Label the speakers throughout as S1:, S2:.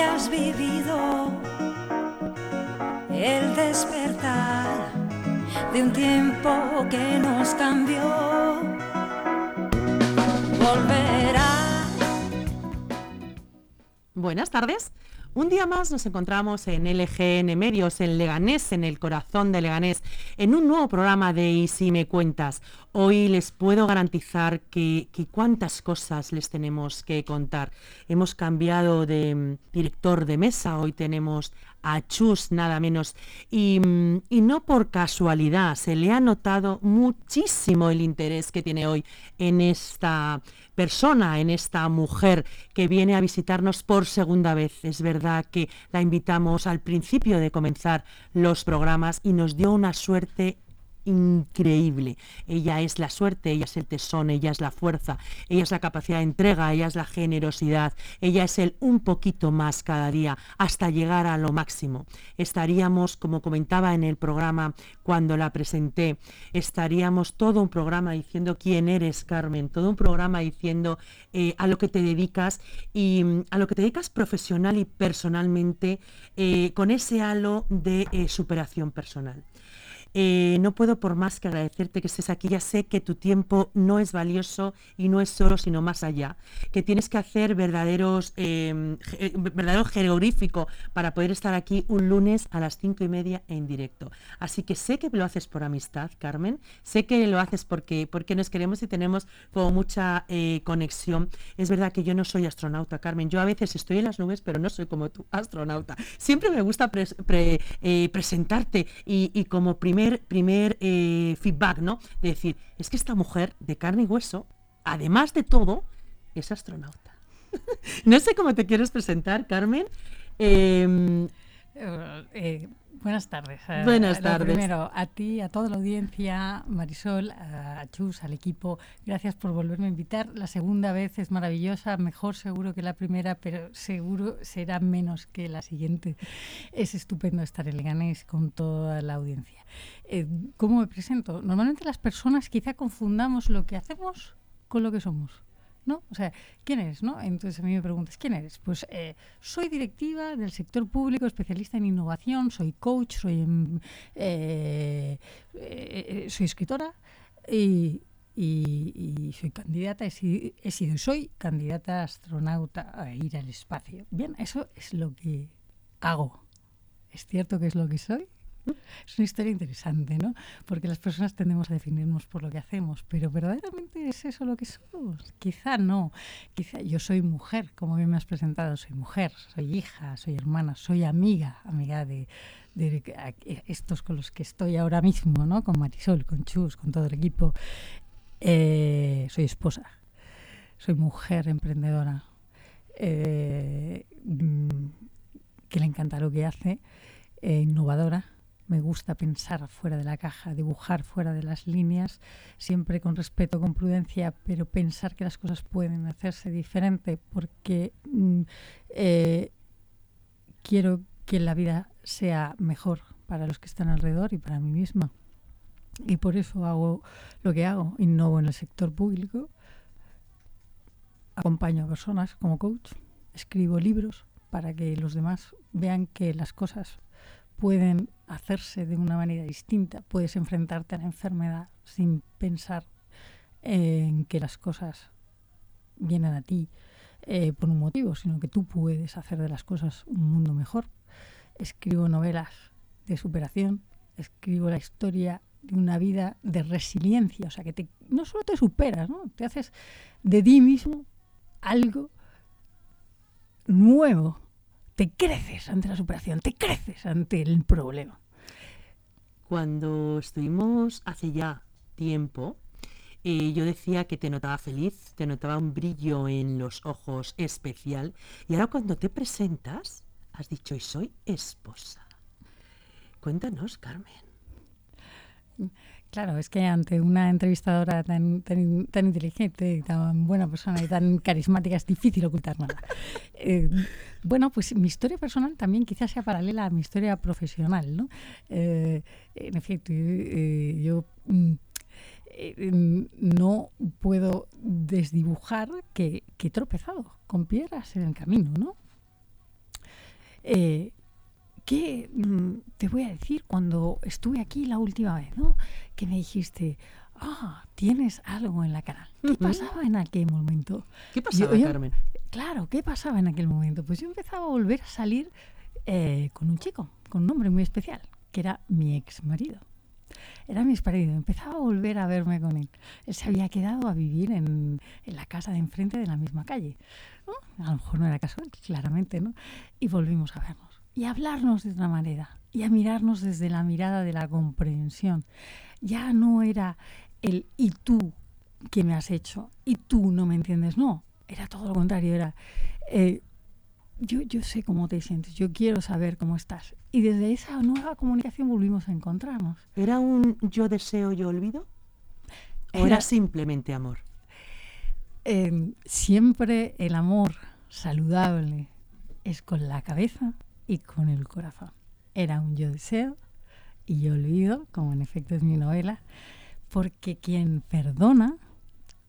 S1: hayas vivido el despertar de un tiempo que nos cambió. Volverá.
S2: Buenas tardes. Un día más nos encontramos en LGN Medios, en Leganés, en el corazón de Leganés, en un nuevo programa de Y si me cuentas. Hoy les puedo garantizar que, que, cuántas cosas les tenemos que contar. Hemos cambiado de mm, director de mesa, hoy tenemos a Chus nada menos. Y, mm, y, no por casualidad, se le ha notado muchísimo el interés que tiene hoy en esta persona, en esta mujer que viene a visitarnos por segunda vez. Es verdad que la invitamos al principio de comenzar los programas y nos dio una suerte increíble. Ella es la suerte, ella es el tesón, ella es la fuerza, ella es la capacidad de entrega, ella es la generosidad, ella es el un poquito más cada día hasta llegar a lo máximo. Estaríamos, como comentaba en el programa cuando la presenté, estaríamos todo un programa diciendo quién eres, Carmen, todo un programa diciendo eh, a lo que te dedicas y mm, a lo que te dedicas profesional y personalmente eh, con ese halo de eh, superación personal. Eh, no puedo por más que agradecerte que estés aquí. Ya sé que tu tiempo no es valioso y no es solo, sino más allá. Que tienes que hacer verdaderos, em, eh, verdadero jeroglífico para poder estar aquí un lunes a las cinco y media en directo. Así que sé que lo haces por amistad, Carmen. Sé que lo haces porque, porque nos queremos y tenemos como mucha eh, conexión. Es verdad que yo no soy astronauta, Carmen. Yo a veces estoy en las nubes, pero no soy como tú, astronauta. Siempre me gusta presentarte y, y como primer primer, eh, feedback, ¿no? De decir, es que esta mujer de carne y hueso, además de todo, es astronauta. no sé cómo te quieres presentar, Carmen. Em,
S3: eh, eh, Buenas tardes.
S2: Eh, Buenas tardes.
S3: primero, a ti, a toda la audiencia, Marisol, a Chus, al equipo, gracias por volverme a invitar. La segunda vez es maravillosa, mejor seguro que la primera, pero seguro será menos que la siguiente. Es estupendo estar en Leganés con toda la audiencia. Eh, ¿Cómo me presento? Normalmente las personas quizá confundamos lo que hacemos con lo que somos. ¿No? O sea, ¿quién eres, no? Entonces a mí me preguntas, ¿quién eres? Pues eh, soy directiva del sector público, especialista en innovación, soy coach, soy, em, eh, eh, soy escritora y, soy candidata, he sido, he sido y soy candidata astronauta a ir al espacio. Bien, eso es lo que hago. ¿Es cierto que es lo que soy? Es una historia interesante, ¿no? Porque las personas tendemos a definirnos por lo que hacemos, pero ¿verdaderamente es eso lo que somos? Quizá no. Quizá yo soy mujer, como bien me has presentado, soy mujer, soy hija, soy hermana, soy amiga, amiga de, estos con los que estoy ahora mismo, ¿no? Con Marisol, con Chus, con todo el equipo. Eh, soy esposa, soy mujer emprendedora, eh, mm, que le encanta lo que hace, eh, innovadora me gusta pensar fuera de la caja, dibujar fuera de las líneas, siempre con respeto, con prudencia, pero pensar que las cosas pueden hacerse diferente porque mm, eh, quiero que la vida sea mejor para los que están alrededor y para mí misma. Y por eso hago lo que hago, innovo en el sector público, acompaño a personas como coach, escribo libros para que los demás vean que las cosas pueden hacerse de una manera distinta. Puedes enfrentarte a la enfermedad sin pensar en que las cosas vienen a ti eh, por un motivo, sino que tú puedes hacer de las cosas un mundo mejor. Escribo novelas de superación, escribo la historia de una vida de resiliencia, o sea, que no solo te superas, ¿no? te haces de ti mismo algo nuevo, te creces ante la superación, te creces ante el problema.
S2: Cuando estuvimos hace ya tiempo, eh, yo decía que te notaba feliz, te notaba un brillo en los ojos especial, y ahora cuando te presentas, has dicho, y soy esposa. Cuéntanos, Carmen.
S3: Claro, es que ante una entrevistadora tan, tan, tan inteligente, tan buena persona y tan carismática es difícil ocultar nada. Eh, bueno, pues mi historia personal también quizás sea paralela a mi historia profesional, ¿no? Eh, en efecto, eh, yo mm, no puedo desdibujar que, que he tropezado con piedras en el camino, ¿no? eh, ¿qué mm, te voy a decir cuando estuve aquí la última vez, ¿no? Que me dijiste, ah, tienes algo en la cara. ¿Qué pasaba en aquel momento?
S2: ¿Qué pasaba,
S3: yo-
S2: Carmen?
S3: Claro, ¿qué pasaba en aquel momento? Pues yo empezaba a volver a salir eh, con un chico, con un hombre muy especial, que era mi ex marido. Era mi ex marido, empezaba a volver a verme con él. Él se había quedado a vivir en, en la casa de enfrente de la misma calle. ¿no? A lo mejor no era casual, claramente, ¿no? Y volvimos a vernos. Y a hablarnos de otra manera. Y a mirarnos desde la mirada de la comprensión. Ya no era el y tú que me has hecho y tú no me entiendes. No, era todo lo contrario. Era eh, yo, yo sé cómo te sientes, yo quiero saber cómo estás. Y desde esa nueva comunicación volvimos a encontrarnos.
S2: ¿Era un yo deseo, yo olvido? ¿O
S3: Era-
S2: era simplemente amor?
S3: Eh, siempre el amor saludable es con la cabeza y con el corazón. Era un yo deseo y yo olvido, como en efecto es mi novela, porque quien perdona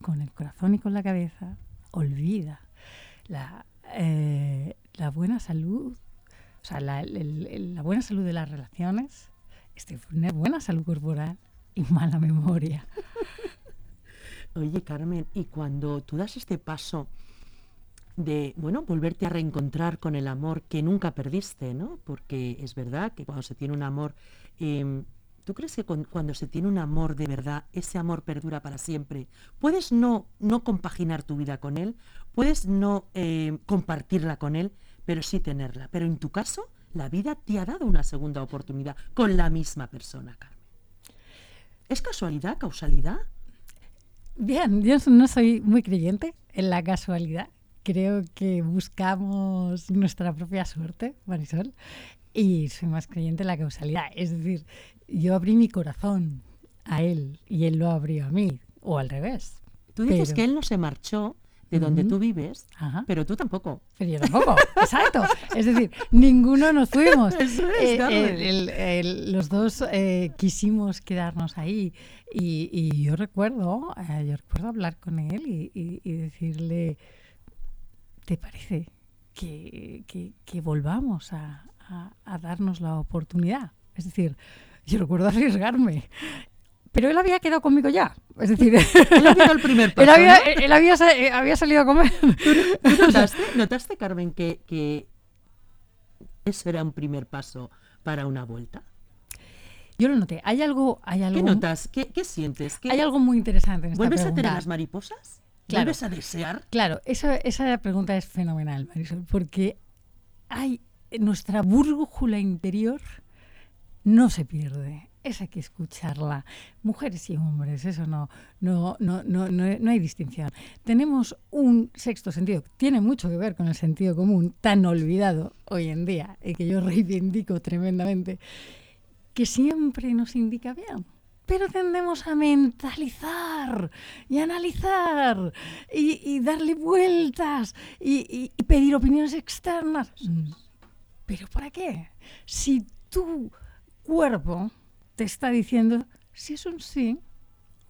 S3: con el corazón y con la cabeza olvida la, eh, la buena salud, o sea, la, buena salud de las relaciones, es tener buena salud corporal y mala memoria.
S2: Oye, Carmen, y cuando tú das este paso de, bueno, volverte a reencontrar con el amor que nunca perdiste, ¿no? Porque es verdad que cuando se tiene un amor, em, ¿tú crees que cuando se tiene un amor de verdad, ese amor perdura para siempre? Puedes no, no compaginar tu vida con él, puedes no em, compartirla con él, pero sí tenerla. Pero en tu caso, la vida te ha dado una segunda oportunidad con la misma persona, Carmen. ¿Es casualidad, causalidad?
S3: Bien, yo no soy muy creyente en la casualidad. Creo que buscamos nuestra propia suerte, Marisol, y soy más creyente en la causalidad. Es decir, yo abrí mi corazón a él y él lo abrió a mí, o al revés.
S2: Tú dices
S3: Pero-
S2: que él no se marchó de donde
S3: Ujú.
S2: tú vives,
S3: Ajá.
S2: pero tú tampoco.
S3: Pero yo tampoco, exacto. Es decir, ninguno nos fuimos.
S2: Eso es,
S3: Eh,
S2: Carmen.
S3: el- el- el- los dos eh, quisimos quedarnos ahí. Y, y yo recuerdo, eh, yo recuerdo hablar con él y, y- y decirle, ¿te parece que, que- que volvamos a, a- a darnos la oportunidad? Es decir, yo recuerdo arriesgarme. Pero él había quedado conmigo ya. Es decir,
S2: Él había dado el primer paso,
S3: él, había,
S2: ¿no?
S3: él había eh, había salido a comer.
S2: ¿Tú notaste, notaste, Carmen, que, que eso era un primer paso para una vuelta?
S3: Yo lo noté. Hay algo, hay algo,
S2: ¿Qué notas? ¿Qué, qué sientes? ¿Qué-
S3: hay algo muy interesante en esta
S2: ¿Vuelves a tener las mariposas?
S3: Claro.
S2: ¿Vuelves a desear?
S3: Claro, esa, esa pregunta es fenomenal, Marisol, porque hay nuestra brújula interior no se pierde. Esa hay que escucharla. Mujeres y hombres, eso no, no, no, no, no, no hay distinción. Tenemos un sexto sentido, tiene mucho que ver con el sentido común, tan olvidado hoy en día, y que yo reivindico tremendamente, que siempre nos indica bien. Pero tendemos a mentalizar y analizar y, y darle vueltas y, y- y pedir opiniones externas. Mm. ¿Pero para qué? Si tu cuerpo te está diciendo si es un sí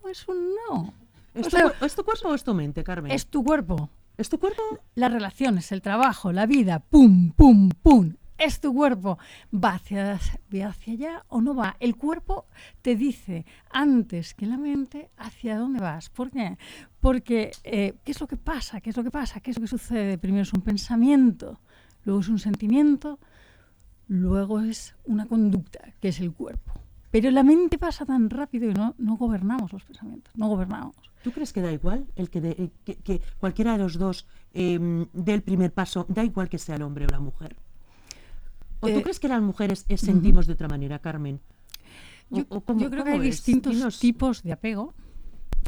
S3: o es un no.
S2: ¿Es,
S3: O sea,
S2: ¿Es tu cuerpo o es tu mente, Carmen?
S3: es tu cuerpo.
S2: ¿Es tu cuerpo?
S3: Las relaciones, el trabajo, la vida, pum, pum, pum. Es tu cuerpo. ¿Va hacia, va hacia allá o no va? El cuerpo te dice antes que la mente hacia dónde vas. ¿Por qué? Porque eh, ¿qué es lo que pasa? ¿Qué es lo que pasa? ¿Qué es lo que sucede? Primero es un pensamiento, luego es un sentimiento, luego es una conducta, que es el cuerpo. Pero la mente pasa tan rápido y no, no gobernamos los pensamientos, no gobernamos.
S2: ¿Tú crees que da igual el que, de- el que, cualquiera de los dos em, dé el primer paso, da igual que sea el hombre o la mujer? ¿O tú
S3: Eh,
S2: crees que las mujeres sentimos de otra manera, Carmen? ¿O-
S3: Yo,
S2: o cómo-
S3: yo creo que hay
S2: es?
S3: distintos
S2: Dinos.
S3: tipos de apego,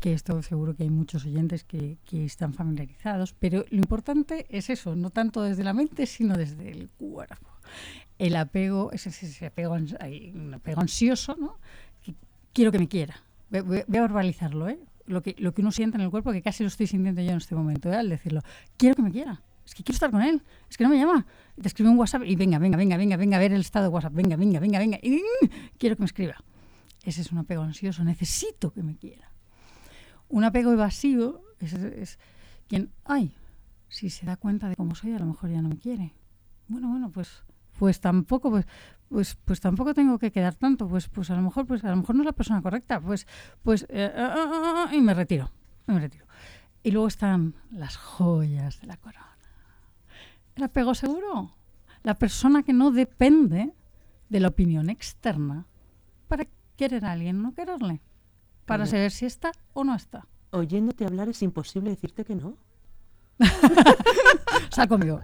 S3: que esto seguro que hay muchos oyentes que, que están familiarizados, pero lo importante es eso, no tanto desde la mente, sino desde el cuerpo. El apego es ese, ese apego, un apego ansioso, ¿no? Que quiero que me quiera. Voy, voy- voy a verbalizarlo, ¿eh? Lo que, lo que uno siente en el cuerpo, que casi lo estoy sintiendo yo en este momento, ¿eh? al decirlo. Quiero que me quiera. Es que quiero estar con él. Es que no me llama. Te escribe un WhatsApp y venga, venga, venga, venga, venga a ver el estado de WhatsApp. Venga, venga, venga, venga. Quiero que me escriba. Ese es un apego ansioso. Necesito que me quiera. Un apego evasivo es, quien, ay, si se da cuenta de cómo soy, a lo mejor ya no me quiere. Bueno, bueno, pues pues tampoco, pues, pues, pues tampoco tengo que quedar tanto, pues, pues a lo mejor, pues a lo mejor no es la persona correcta, pues, pues, eh, ah, ah, y me retiro, me retiro. Y luego están las joyas de la corona. El apego seguro. La persona que no depende de la opinión externa para querer a alguien, no quererle. Para saber si está o no está.
S2: Oyéndote hablar es imposible decirte que no.
S3: Sal conmigo.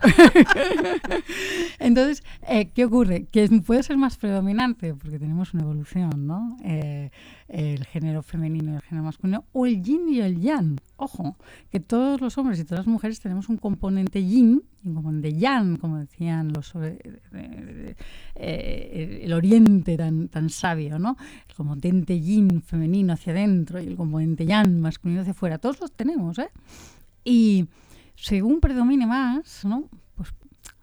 S3: Entonces, eh, ¿qué ocurre? Que puede ser más predominante, porque tenemos una evolución, ¿no? Eh, el género femenino y el género masculino, o el yin y el yang. Ojo, que todos los hombres y todas las mujeres tenemos un componente yin y un componente yang, como decían los eh, el oriente tan, tan sabio, ¿no? El componente yin femenino hacia adentro y el componente yang masculino hacia afuera. Todos los tenemos, ¿eh? Y según predomine más, ¿no? Pues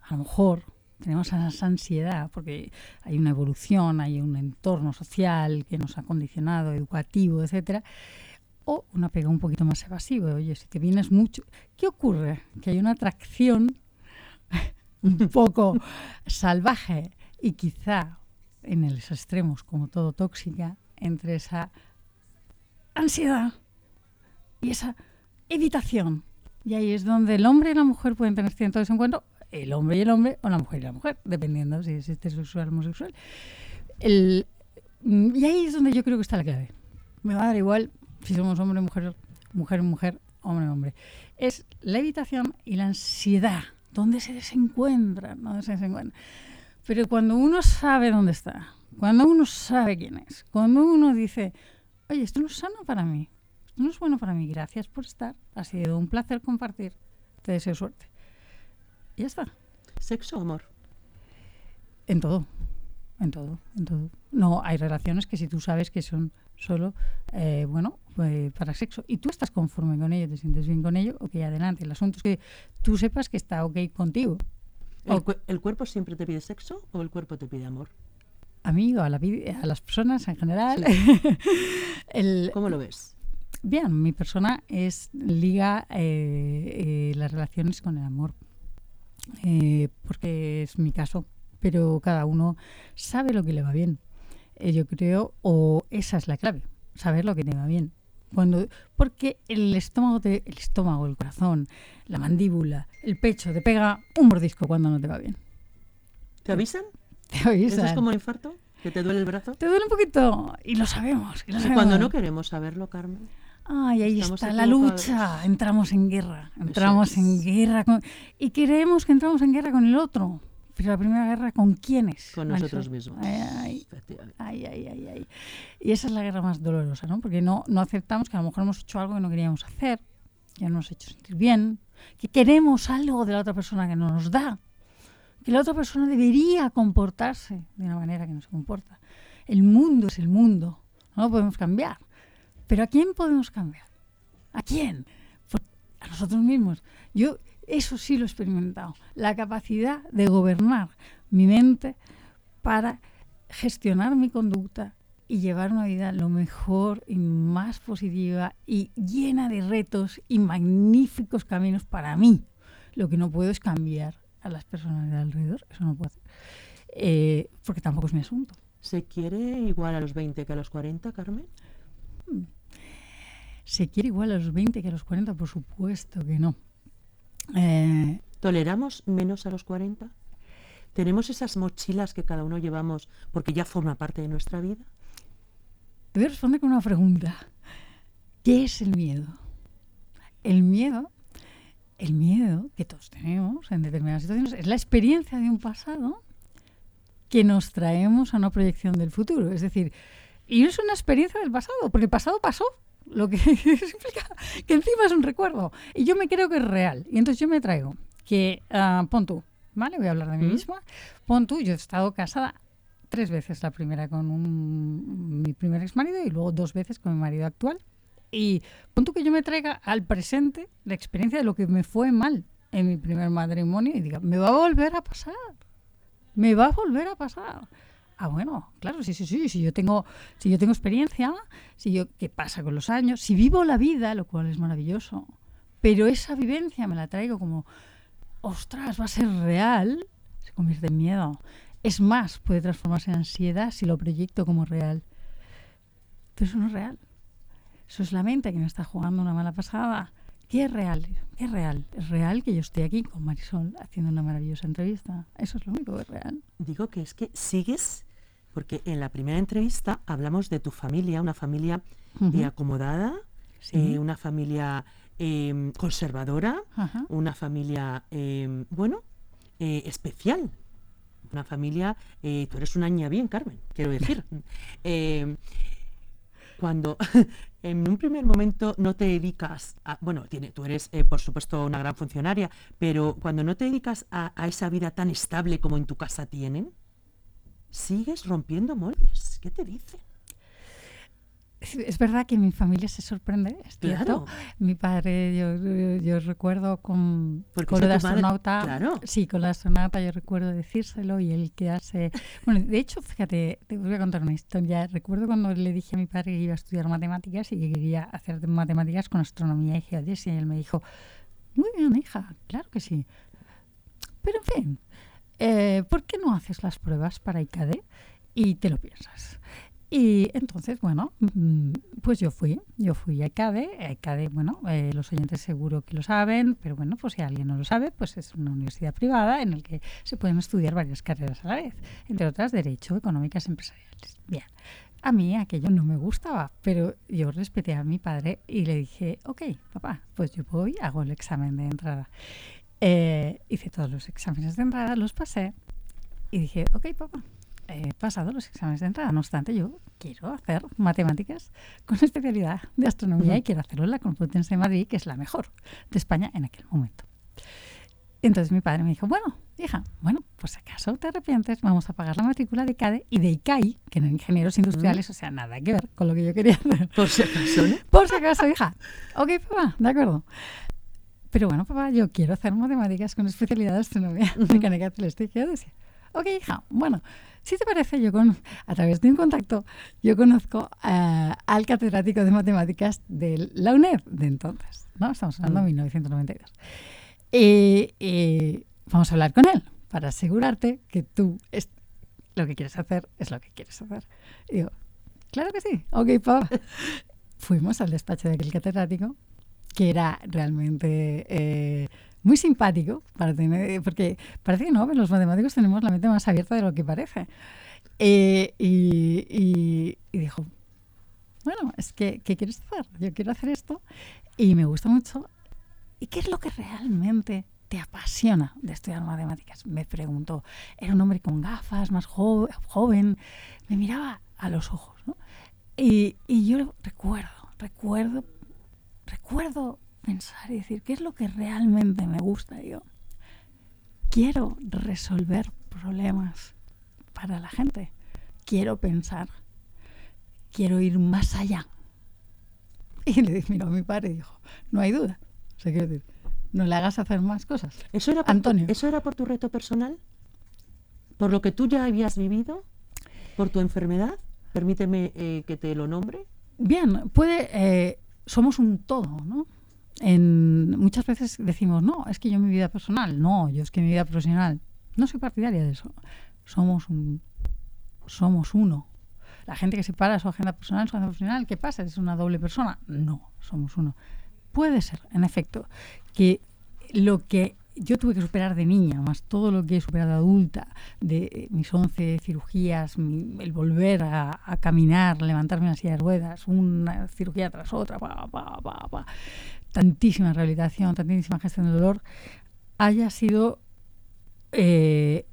S3: a lo mejor tenemos esa ansiedad, porque hay una evolución, hay un entorno social que nos ha condicionado, educativo, etcétera, o un apego un poquito más evasivo. Oye, si te vienes mucho, ¿qué ocurre? Que hay una atracción un poco salvaje y quizá en los extremos, como todo tóxica, entre esa ansiedad y esa evitación. Y ahí es donde el hombre y la mujer pueden tener cierto desencuentro, el hombre y el hombre, o la mujer y la mujer, dependiendo si es heterosexual o homosexual. El, y ahí es donde yo creo que está la clave. Me va a dar igual si somos hombre, mujer, mujer, mujer, hombre, hombre. Es la evitación y la ansiedad, donde se desencuentran, donde se desencuentran. Pero cuando uno sabe dónde está, cuando uno sabe quién es, cuando uno dice, oye, esto no es sano para mí, no es bueno para mí, gracias por estar, ha sido un placer compartir, te deseo suerte. Y ya está,
S2: ¿Sexo o amor?
S3: en todo, en todo, en todo. No, hay relaciones que si tú sabes que son solo, eh, bueno, pues, para sexo, y tú estás conforme con ello, te sientes bien con ello, ok, adelante. El asunto es que tú sepas que está ok contigo.
S2: ¿El, el cuerpo siempre te pide sexo o el cuerpo te pide amor?
S3: Amigo, a, la, a las personas en general. el,
S2: ¿Cómo lo ves?
S3: Bien, mi persona es liga eh, eh, las relaciones con el amor, eh, porque es mi caso, pero cada uno sabe lo que le va bien. Yo creo, o esa es la clave, saber lo que te va bien. Cuando, porque el estómago, te- el estómago, el corazón, la mandíbula, el pecho te pega un mordisco cuando no te va bien.
S2: ¿Te avisan?
S3: Te
S2: ¿Eso es
S3: avisan.
S2: como el infarto? ¿Que te duele el brazo?
S3: Te duele un poquito y lo sabemos. y lo sabemos.
S2: cuando no queremos saberlo, Carmen.
S3: Ay, ahí
S2: Estamos
S3: está la lucha. Entramos en guerra. Entramos
S2: es.
S3: en guerra. Con... Y creemos que entramos en guerra con el otro. Pero la primera guerra, ¿con quiénes?
S2: Con nosotros mismos.
S3: Ay, ay,
S2: Efectivamente.
S3: ay, ay, ay, ay. Y esa es la guerra más dolorosa, ¿no? Porque no, no aceptamos que a lo mejor hemos hecho algo que no queríamos hacer, que no nos ha hecho sentir bien, que queremos algo de la otra persona que no nos da, que la otra persona debería comportarse de una manera que no se comporta. El mundo es el mundo, no lo podemos cambiar. Pero ¿a quién podemos cambiar? ¿A quién? Pues a nosotros mismos. Yo eso sí lo he experimentado, la capacidad de gobernar mi mente para gestionar mi conducta y llevar una vida lo mejor y más positiva y llena de retos y magníficos caminos para mí. Lo que no puedo es cambiar a las personas de alrededor, eso no puedo hacer, Eh, porque tampoco es mi asunto.
S2: ¿Se quiere igual a los 20 que a los 40, Carmen?
S3: ¿Se quiere igual a los 20 que a los 40? Por supuesto que no. Eh,
S2: ¿Toleramos menos a los 40? ¿Tenemos esas mochilas que cada uno llevamos porque ya forma parte de nuestra vida?
S3: Te voy a responder con una pregunta. ¿Qué es el miedo? El miedo, el miedo que todos tenemos en determinadas situaciones, es la experiencia de un pasado que nos traemos a una proyección del futuro. Es decir, y es una experiencia del pasado, porque el pasado pasó. Lo que implica que encima es un recuerdo. Y yo me creo que es real. Y entonces yo me traigo que, ah, pon tú, ¿vale? Voy a hablar de mí
S2: ¿Mm?
S3: misma. Pon tú, yo he estado casada tres veces. La primera con un- mi primer ex marido y luego dos veces con mi marido actual. Y pon tú que yo me traiga al presente la experiencia de lo que me fue mal en mi primer matrimonio y diga, me va a volver a pasar. Me va a volver a pasar. Ah, bueno, claro, sí, sí, sí. Si yo tengo, si yo tengo experiencia, si yo, ¿qué pasa con los años? Si vivo la vida, lo cual es maravilloso. Pero esa vivencia me la traigo como, ostras, va a ser real. convierte en miedo. Es más, puede transformarse en ansiedad si lo proyecto como real. Pero eso no es real. Eso es la mente que me está jugando una mala pasada. ¿Qué es real? ¿Qué es real? Es real que yo estoy aquí con Marisol haciendo una maravillosa entrevista. Eso es lo único que es real.
S2: Digo que es que sigues, porque en la primera entrevista hablamos de tu familia, una familia eh, acomodada,
S3: Sí.
S2: eh, una familia eh, conservadora,
S3: Ajá.
S2: una familia, bueno, especial. Una familia, tú eres una niña bien, Carmen, quiero decir. Cuando en un primer momento no te dedicas a, bueno, tiene, tú eres eh, por supuesto una gran funcionaria, pero cuando no te dedicas a, a esa vida tan estable como en tu casa tienen, sigues rompiendo moldes. ¿Qué te dicen?
S3: Es verdad que mi familia se sorprende, es cierto.
S2: Claro.
S3: Mi padre, yo, yo- yo recuerdo con, con lo de
S2: tu madre-
S3: astronauta.
S2: claro.
S3: Sí, con la astronauta yo recuerdo decírselo y él quedarse. Bueno, de hecho, fíjate, te voy a contar una historia. Recuerdo cuando le dije a mi padre que iba a estudiar matemáticas y que quería hacer matemáticas con astronomía y geodesia. Y él me dijo: Muy bien, hija, claro que sí. Pero en fin, eh, ¿por qué no haces las pruebas para ICADE y te lo piensas? Y entonces, bueno, mm, pues yo fui, yo fui a ICADE. A bueno, eh, los oyentes seguro que lo saben, pero bueno, pues si alguien no lo sabe, pues es una universidad privada en la que se pueden estudiar varias carreras a la vez, entre otras Derecho, Económicas, Empresariales. Bien, a mí aquello no me gustaba, pero yo respeté a mi padre y le dije, ok, papá, pues yo voy, hago el examen de entrada. Eh, hice todos los exámenes de entrada, los pasé y dije, ok, papá, he pasado los exámenes de entrada. No obstante, yo quiero hacer matemáticas con especialidad de astronomía
S2: Ujú.
S3: y quiero hacerlo en la Complutense de Madrid, que es la mejor de España en aquel momento. Entonces mi padre me dijo, bueno, hija, bueno, pues si acaso te arrepientes, vamos a pagar la matrícula de CADE y de ICAI, que no ingenieros industriales, o sea, nada que ver con lo que yo quería hacer.
S2: Por si acaso, ¿no?
S3: Por si acaso, hija. Ok, papá, de acuerdo. Pero bueno, papá, yo quiero hacer matemáticas con especialidad de astronomía, mecánica celeste y geodesia. Ok, hija, bueno, si te parece, yo con, a través de un contacto, yo conozco eh, al catedrático de matemáticas de la UNED de entonces, ¿no? Estamos hablando de
S2: Mm.
S3: 1992. Y, y vamos a hablar con él para asegurarte que tú es, lo que quieres hacer es lo que quieres hacer. Y digo, claro que sí, ok, papá. Fuimos al despacho de aquel catedrático, que era realmente eh, muy simpático, para tener, porque parece que no, pero los matemáticos tenemos la mente más abierta de lo que parece. Eh, y, y- y dijo, bueno, es que, ¿qué quieres hacer? Yo quiero hacer esto y me gusta mucho. ¿Y qué es lo que realmente te apasiona de estudiar matemáticas? Me preguntó. Era un hombre con gafas, más jo- joven. Me miraba a los ojos, ¿no? Y, y yo recuerdo, recuerdo, recuerdo pensar y decir, ¿qué es lo que realmente me gusta? Yo quiero resolver problemas para la gente. Quiero pensar. Quiero ir más allá. Y le miró a mi padre y dijo, no hay duda. O sea, quiero decir, no le hagas hacer más cosas.
S2: ¿Eso era, por tu-
S3: Antonio.
S2: ¿Eso era por tu reto personal? ¿Por lo que tú ya habías vivido? ¿Por tu enfermedad? Permíteme eh, que te lo nombre.
S3: Bien, puede, eh, somos un todo, ¿no? En, muchas veces decimos, no, es que yo mi vida personal, no, yo es que mi vida profesional, no soy partidaria de eso. Somos un, somos uno. La gente que separa su agenda personal, su agenda profesional, ¿qué pasa? ¿Es una doble persona? No, somos uno. Puede ser, en efecto, que lo que yo tuve que superar de niña, más todo lo que he superado adulta, de eh, mis 11 cirugías, el volver a, caminar, levantarme en una silla de ruedas, una cirugía tras otra, pa, pa, pa, tantísima rehabilitación, tantísima gestión del dolor, haya sido eh,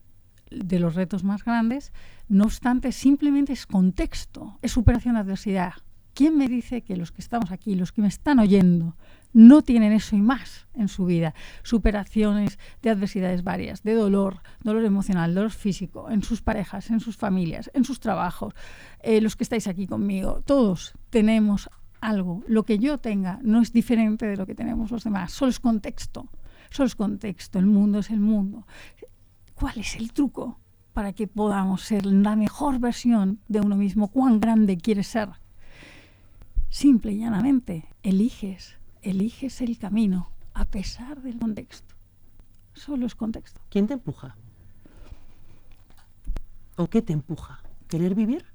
S3: de los retos más grandes. No obstante, simplemente es contexto, es superación de adversidad. ¿Quién me dice que los que estamos aquí, los que me están oyendo, no tienen eso y más en su vida? Superaciones de adversidades varias, de dolor, dolor emocional, dolor físico, en sus parejas, en sus familias, en sus trabajos, eh, los que estáis aquí conmigo, todos tenemos algo. Lo que yo tenga no es diferente de lo que tenemos los demás, solo es contexto, solo es contexto, el mundo es el mundo. ¿Cuál es el truco para que podamos ser la mejor versión de uno mismo? ¿Cuán grande quieres ser? Simple y llanamente, eliges, eliges el camino a pesar del contexto. Solo es contexto.
S2: ¿Quién te empuja? o qué te empuja? ¿Querer vivir?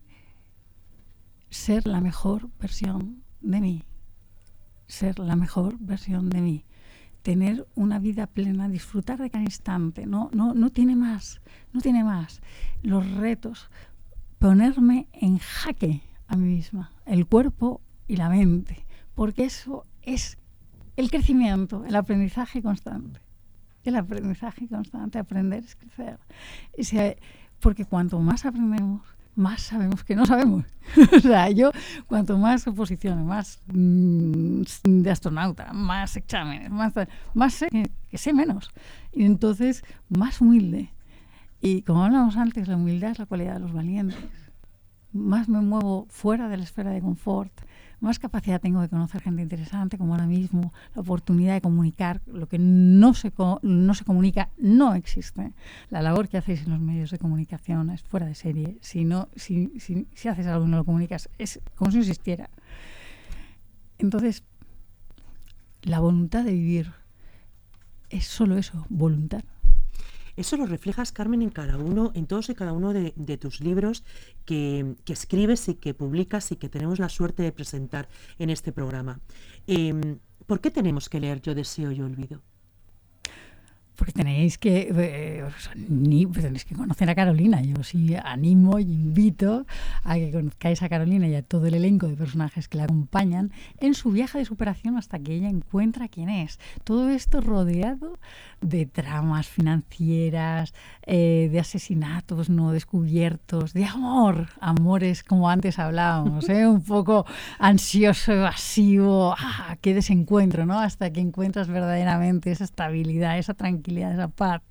S3: Ser la mejor versión de mí. Ser la mejor versión de mí. Tener una vida plena, disfrutar de cada instante. No, no, no tiene más, no tiene más. Los retos, ponerme en jaque a mí misma, el cuerpo y la mente, porque eso es el crecimiento, el aprendizaje constante. El aprendizaje constante, aprender es crecer. porque cuanto más aprendemos, más sabemos que no sabemos. o sea, yo cuanto más oposiciones, más mm, de astronauta, más exámenes, más, sé que, sé menos. Y entonces, más humilde. Y como hablamos antes, la humildad es la cualidad de los valientes. Más me muevo fuera de la esfera de confort, más capacidad tengo de conocer gente interesante, como ahora mismo, la oportunidad de comunicar lo que no se, no se comunica no existe. La labor que hacéis en los medios de comunicación es fuera de serie. Si, no, si, si, si haces algo y no lo comunicas, es como si no existiera. Entonces, la voluntad de vivir es solo eso, voluntad.
S2: Eso lo reflejas, Carmen, en cada uno, en todos y cada uno de, tus libros que, escribes y que publicas y que tenemos la suerte de presentar en este programa. Em, ¿Por qué tenemos que leer Yo deseo, yo olvido?
S3: Porque tenéis que, eh, pues tenéis que conocer a Carolina. Yo sí animo y invito a que conozcáis a Carolina y a todo el elenco de personajes que la acompañan en su viaje de superación hasta que ella encuentra quién es. Todo esto rodeado de tramas financieras, eh, de asesinatos no descubiertos, de amor, amores como antes hablábamos, ¿eh? un poco ansioso, evasivo, ah, qué desencuentro, ¿no? Hasta que encuentras verdaderamente esa estabilidad, esa tranquilidad esa paz,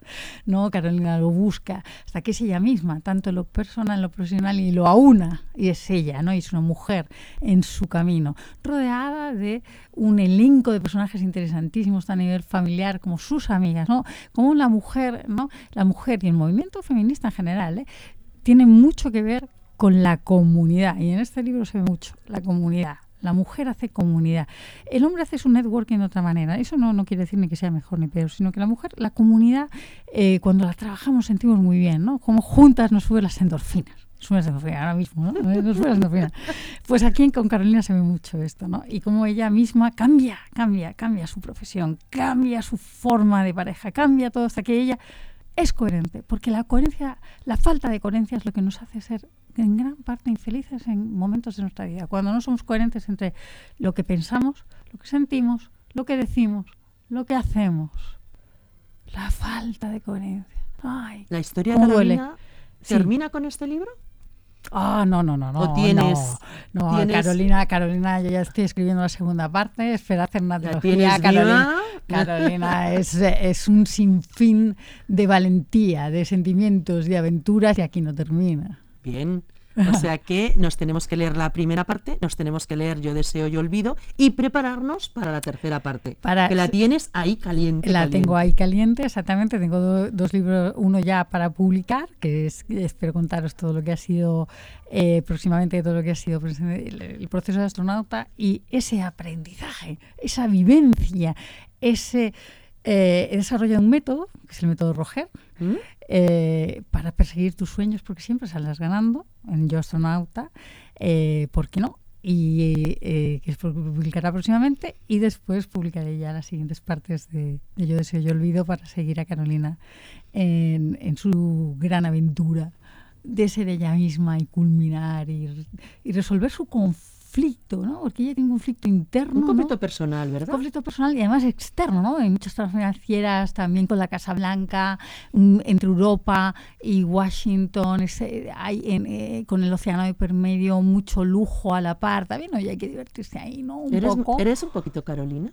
S3: ¿no? Carolina lo busca, hasta que es ella misma, tanto lo personal, lo profesional, y lo aúna, y es ella, ¿no? Y es una mujer en su camino, rodeada de un elenco de personajes interesantísimos, tanto a nivel familiar como sus amigas, ¿no? Como la mujer, ¿no? La mujer y el movimiento feminista en general, ¿eh? tiene mucho que ver con la comunidad, y en este libro se ve mucho, la comunidad, la mujer hace comunidad. El hombre hace su networking de otra manera. Eso no, no quiere decir ni que sea mejor ni peor, sino que la mujer, la comunidad, eh, cuando la trabajamos sentimos muy bien, ¿no? Como juntas nos suben las endorfinas. Suben las endorfinas ahora mismo, ¿no? Nos las endorfinas. Pues aquí con Carolina se ve mucho esto, ¿no? Y como ella misma cambia, cambia, cambia su profesión, cambia su forma de pareja, cambia todo hasta que ella es coherente, porque la coherencia, la falta de coherencia es lo que nos hace ser en gran parte infelices en momentos de nuestra vida. Cuando no somos coherentes entre lo que pensamos, lo que sentimos, lo que decimos, lo que hacemos. La falta de coherencia. Ay,
S2: la historia de Carolina termina con este libro.
S3: Ah, no, no, no, no.
S2: tienes,
S3: no, Carolina, Carolina, yo ya estoy escribiendo la segunda parte, espera hacer una trilogía. Carolina, Carolina es, es un sinfín de valentía, de sentimientos, de aventuras y aquí no termina.
S2: Bien. O sea que nos tenemos que leer la primera parte, nos tenemos que leer Yo deseo, yo olvido y prepararnos para la tercera parte. Para, que la tienes ahí caliente.
S3: La tengo ahí caliente, exactamente. Tengo dos libros, uno ya para publicar, que es, espero contaros todo lo que ha sido eh, próximamente, todo lo que ha sido el, proceso de astronauta y ese aprendizaje, esa vivencia, ese... Eh, he desarrollado un método, que es el método Roger, ¿Mm? Eh, para perseguir tus sueños, porque siempre sales ganando en Yo Astronauta, eh, ¿por qué no? Y eh, que publicará próximamente y después publicaré ya las siguientes partes de, Yo Deseo Yo Olvido para seguir a Carolina en, en su gran aventura de ser ella misma y culminar y, y resolver su conflicto conflicto, ¿no? Porque ella tiene un conflicto interno.
S2: Un conflicto personal, ¿verdad? Un
S3: conflicto personal y además externo, ¿no? Hay muchas transfinancieras también con la Casa Blanca, mm, entre Europa y Washington, hay eh, con el océano hipermedio mucho lujo a la par, también, ¿no? Y hay que divertirse ahí, ¿no? Un
S2: ¿Eres,
S3: poco.
S2: ¿Eres un poquito Carolina?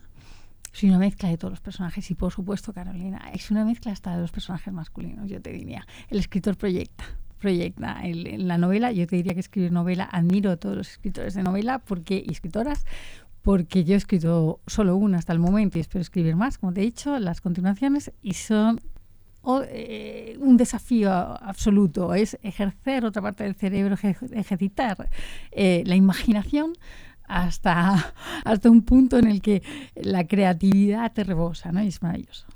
S3: Soy una mezcla de todos los personajes y por supuesto Carolina. Es una mezcla hasta de los personajes masculinos, yo te diría. El escritor proyecta proyecta en la novela. Yo te diría que escribir novela, admiro a todos los escritores de novela porque, y escritoras, porque yo he escrito solo una hasta el momento y espero escribir más, como te he dicho, las continuaciones, y son eh, un desafío absoluto, es ejercer otra parte del cerebro, ejercitar eh, la imaginación hasta, hasta un punto en el que la creatividad te rebosa, ¿no? Y es maravilloso.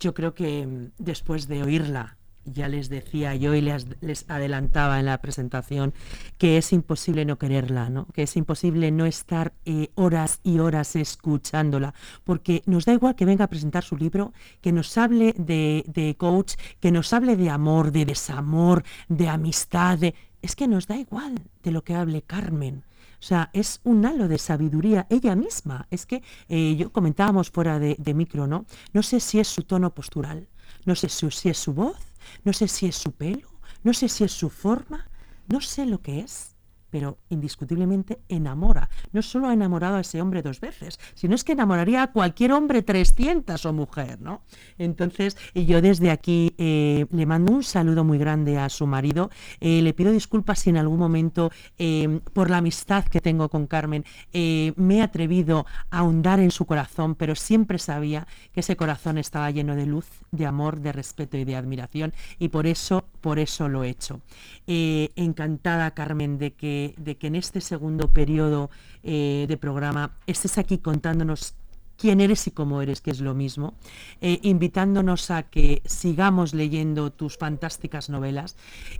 S2: Yo creo que después de oírla ya les decía yo y les, adelantaba en la presentación que es imposible no quererla, ¿no? que es imposible no estar eh, horas y horas escuchándola, porque nos da igual que venga a presentar su libro, que nos hable de, de coach, que nos hable de amor, de desamor, de amistad, es que nos da igual de lo que hable Carmen. O sea, es un halo de sabiduría ella misma. Es que eh, yo comentábamos fuera de, de micro, ¿no? No sé si es su tono postural, no sé si es su voz, no sé si es su pelo, no sé si es su forma, no sé lo que es, pero indiscutiblemente enamora. No solo ha enamorado a ese hombre dos veces, sino es que enamoraría a cualquier hombre 300 o mujer, ¿no? Entonces, yo desde aquí eh, le mando un saludo muy grande a su marido. Eh, le pido disculpas si en algún momento, eh, por la amistad que tengo con Carmen, me he atrevido a ahondar en su corazón, pero siempre sabía que ese corazón estaba lleno de luz, de amor, de respeto y de admiración, y por eso, por eso lo he hecho. encantada, Carmen, de que de, que en este segundo periodo eh, de programa estés aquí contándonos quién eres y cómo eres, que es lo mismo, eh, invitándonos a que sigamos leyendo tus fantásticas novelas,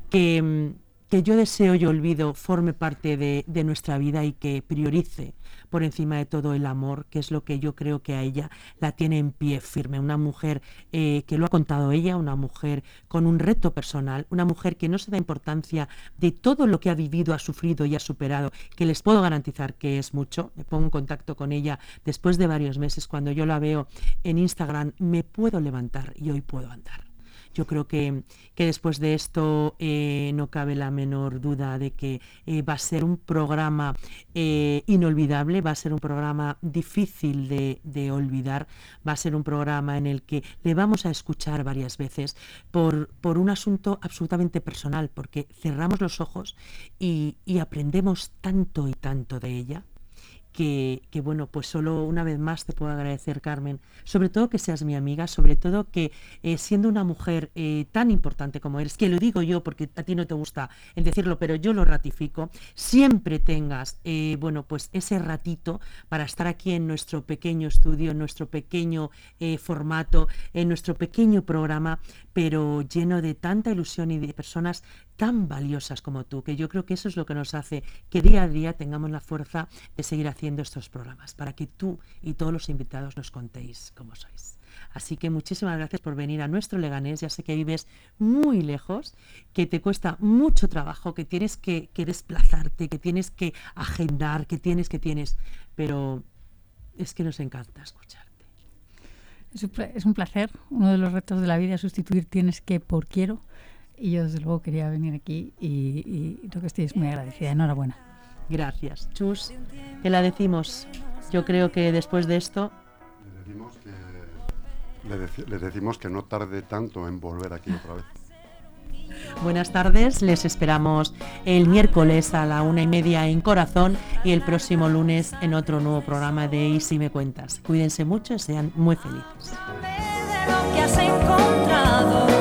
S2: que, mm, que yo deseo y olvido forme parte de, nuestra vida y que priorice por encima de todo el amor, que es lo que yo creo que a ella la tiene en pie firme. Una mujer eh, que lo ha contado ella, una mujer con un reto personal, una mujer que no se da importancia de todo lo que ha vivido, ha sufrido y ha superado, que les puedo garantizar que es mucho. Me pongo en contacto con ella después de varios meses, cuando yo la veo en Instagram, me puedo levantar y hoy puedo andar. Yo creo que, que después de esto eh, no cabe la menor duda de que eh, va a ser un programa eh, inolvidable, va a ser un programa difícil de, olvidar, va a ser un programa en el que le vamos a escuchar varias veces por, por un asunto absolutamente personal, porque cerramos los ojos y aprendemos tanto y tanto de ella que, bueno, pues solo una vez más te puedo agradecer, Carmen, sobre todo que seas mi amiga, sobre todo que eh, siendo una mujer eh, tan importante como eres, que lo digo yo porque a ti no te gusta el decirlo, pero yo lo ratifico, siempre tengas, eh, bueno, pues ese ratito para estar aquí en nuestro pequeño estudio, en nuestro pequeño formato, en nuestro pequeño programa, pero lleno de tanta ilusión y de personas tan valiosas como tú, que yo creo que eso es lo que nos hace que día a día tengamos la fuerza de seguir haciendo estos programas, para que tú y todos los invitados nos contéis cómo sois. Así que muchísimas gracias por venir a nuestro Leganés. Ya sé que vives muy lejos, que te cuesta mucho trabajo, que tienes que, desplazarte, que tienes que agendar, que tienes, que tienes, pero es que nos encanta escucharte.
S3: Es un placer. Uno de los retos de la vida es sustituir tienes que por quiero y yo desde luego quería venir aquí y, y lo que estoy es muy agradecida. Enhorabuena.
S2: Gracias. Chus, ¿qué la decimos? Yo creo que después de esto...
S4: Le decimos que, le, dec le decimos que no tarde tanto en volver aquí otra vez.
S2: Buenas tardes, les esperamos el miércoles a la una y media en Corazón y el próximo lunes en otro nuevo programa de Y si me cuentas. Cuídense mucho y sean muy felices.